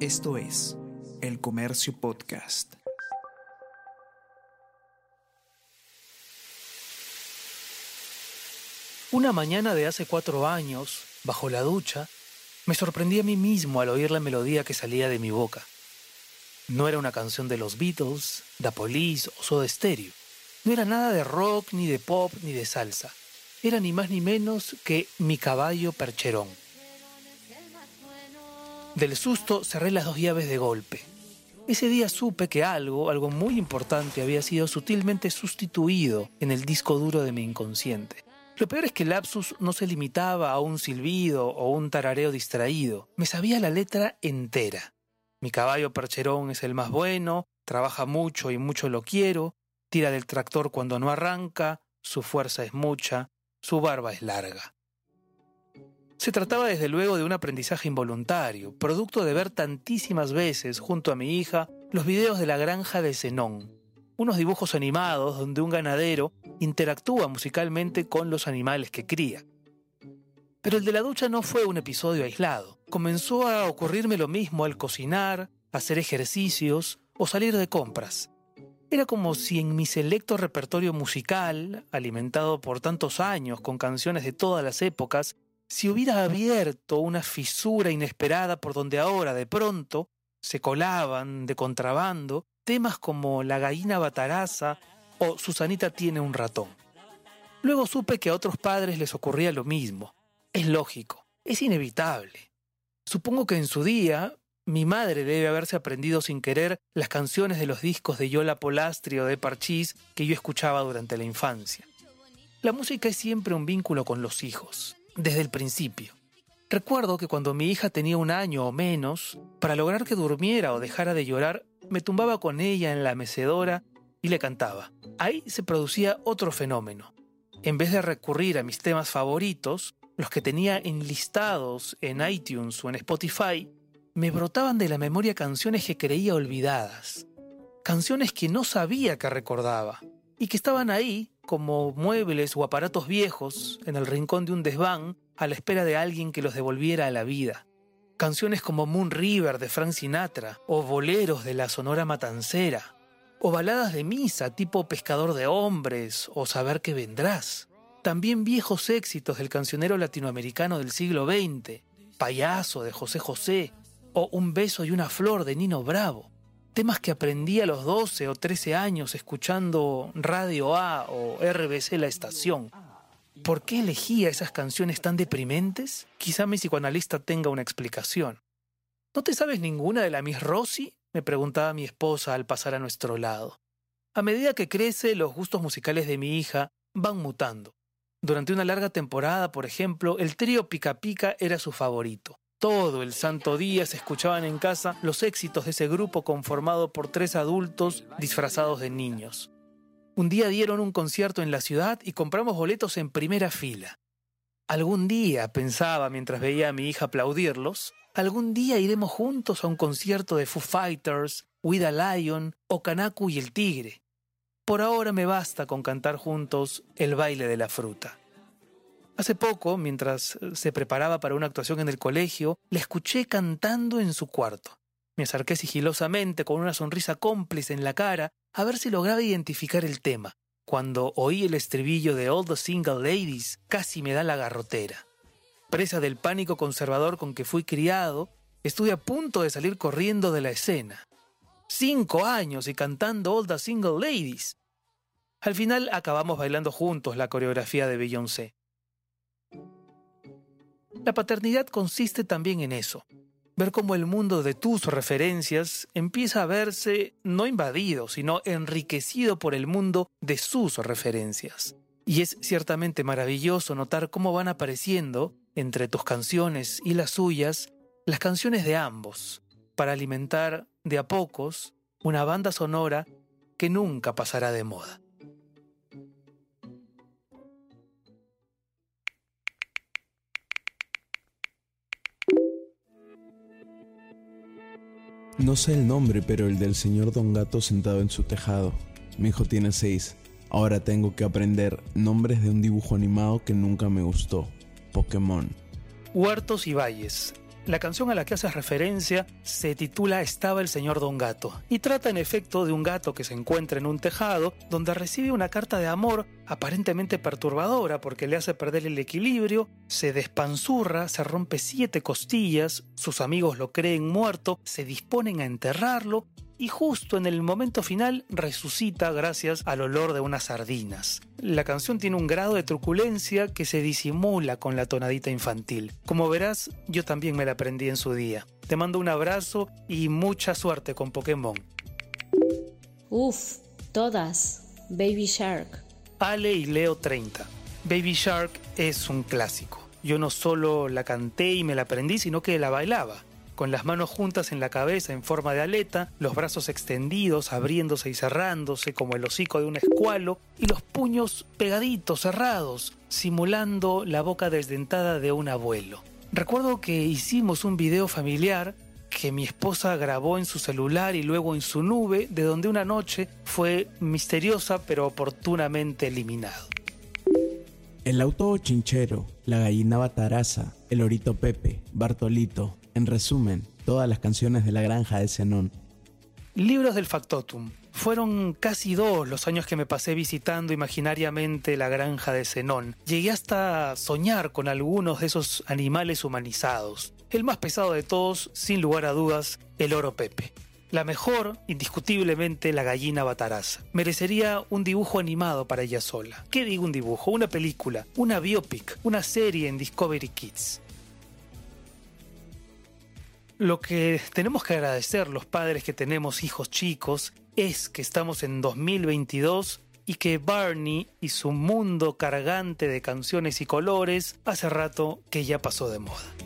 Esto es El Comercio Podcast. Una mañana de hace cuatro años, bajo la ducha, me sorprendí a mí mismo al oír la melodía que salía de mi boca. No era una canción de los Beatles, The Police o Soda Stereo. No era nada de rock, ni de pop, ni de salsa. Era ni más ni menos que Mi caballo percherón. Del susto cerré las dos llaves de golpe. Ese día supe que algo, algo muy importante, había sido sutilmente sustituido en el disco duro de mi inconsciente. Lo peor es que el lapsus no se limitaba a un silbido o un tarareo distraído. Me sabía la letra entera. Mi caballo percherón es el más bueno, trabaja mucho y mucho lo quiero, tira del tractor cuando no arranca, su fuerza es mucha, su barba es larga. Se trataba desde luego de un aprendizaje involuntario, producto de ver tantísimas veces junto a mi hija los videos de la granja de Zenón, unos dibujos animados donde un ganadero interactúa musicalmente con los animales que cría. Pero el de la ducha no fue un episodio aislado. Comenzó a ocurrirme lo mismo al cocinar, hacer ejercicios o salir de compras. Era como si en mi selecto repertorio musical, alimentado por tantos años con canciones de todas las épocas, si hubiera abierto una fisura inesperada por donde ahora, de pronto, se colaban de contrabando temas como La gallina bataraza o Susanita tiene un ratón. Luego supe que a otros padres les ocurría lo mismo. Es lógico, es inevitable. Supongo que en su día mi madre debe haberse aprendido sin querer las canciones de los discos de Yola Polastri o de Parchís que yo escuchaba durante la infancia. La música es siempre un vínculo con los hijos desde el principio. Recuerdo que cuando mi hija tenía un año o menos, para lograr que durmiera o dejara de llorar, me tumbaba con ella en la mecedora y le cantaba. Ahí se producía otro fenómeno. En vez de recurrir a mis temas favoritos, los que tenía enlistados en iTunes o en Spotify, me brotaban de la memoria canciones que creía olvidadas, canciones que no sabía que recordaba y que estaban ahí como muebles o aparatos viejos en el rincón de un desván a la espera de alguien que los devolviera a la vida. Canciones como Moon River de Frank Sinatra o boleros de la Sonora Matancera o baladas de misa tipo Pescador de Hombres o Saber que vendrás. También viejos éxitos del cancionero latinoamericano del siglo XX, Payaso de José José o Un beso y una flor de Nino Bravo temas que aprendí a los 12 o 13 años escuchando Radio A o RBC La Estación. ¿Por qué elegía esas canciones tan deprimentes? Quizá mi psicoanalista tenga una explicación. ¿No te sabes ninguna de la Miss Rossi? me preguntaba mi esposa al pasar a nuestro lado. A medida que crece, los gustos musicales de mi hija van mutando. Durante una larga temporada, por ejemplo, el trío Pica Pica era su favorito. Todo el santo día se escuchaban en casa los éxitos de ese grupo conformado por tres adultos disfrazados de niños. Un día dieron un concierto en la ciudad y compramos boletos en primera fila. Algún día, pensaba mientras veía a mi hija aplaudirlos, algún día iremos juntos a un concierto de Foo Fighters, With a Lion o Kanaku y el Tigre. Por ahora me basta con cantar juntos el baile de la fruta. Hace poco, mientras eh, se preparaba para una actuación en el colegio, la escuché cantando en su cuarto. Me acerqué sigilosamente con una sonrisa cómplice en la cara a ver si lograba identificar el tema. Cuando oí el estribillo de All the Single Ladies, casi me da la garrotera. Presa del pánico conservador con que fui criado, estuve a punto de salir corriendo de la escena. Cinco años y cantando All the Single Ladies. Al final acabamos bailando juntos la coreografía de Beyoncé. La paternidad consiste también en eso, ver cómo el mundo de tus referencias empieza a verse no invadido, sino enriquecido por el mundo de sus referencias. Y es ciertamente maravilloso notar cómo van apareciendo, entre tus canciones y las suyas, las canciones de ambos, para alimentar de a pocos una banda sonora que nunca pasará de moda. No sé el nombre, pero el del señor Don Gato sentado en su tejado. Mi hijo tiene seis. Ahora tengo que aprender nombres de un dibujo animado que nunca me gustó. Pokémon. Huertos y valles. La canción a la que haces referencia se titula Estaba el señor Don Gato y trata en efecto de un gato que se encuentra en un tejado donde recibe una carta de amor aparentemente perturbadora porque le hace perder el equilibrio, se despanzurra, se rompe siete costillas, sus amigos lo creen muerto, se disponen a enterrarlo y justo en el momento final resucita gracias al olor de unas sardinas. La canción tiene un grado de truculencia que se disimula con la tonadita infantil. Como verás, yo también me la aprendí en su día. Te mando un abrazo y mucha suerte con Pokémon. Uf, todas. Baby Shark. Ale y Leo 30. Baby Shark es un clásico. Yo no solo la canté y me la aprendí, sino que la bailaba con las manos juntas en la cabeza en forma de aleta, los brazos extendidos, abriéndose y cerrándose como el hocico de un escualo, y los puños pegaditos, cerrados, simulando la boca desdentada de un abuelo. Recuerdo que hicimos un video familiar que mi esposa grabó en su celular y luego en su nube, de donde una noche fue misteriosa pero oportunamente eliminado. El auto chinchero, la gallina bataraza, el orito Pepe, Bartolito, en resumen, todas las canciones de la granja de Zenón. Libros del Factotum. Fueron casi dos los años que me pasé visitando imaginariamente la granja de Zenón. Llegué hasta soñar con algunos de esos animales humanizados. El más pesado de todos, sin lugar a dudas, el oro Pepe. La mejor, indiscutiblemente, la gallina bataraza. Merecería un dibujo animado para ella sola. ¿Qué digo un dibujo? Una película, una biopic, una serie en Discovery Kids. Lo que tenemos que agradecer los padres que tenemos hijos chicos es que estamos en 2022 y que Barney y su mundo cargante de canciones y colores hace rato que ya pasó de moda.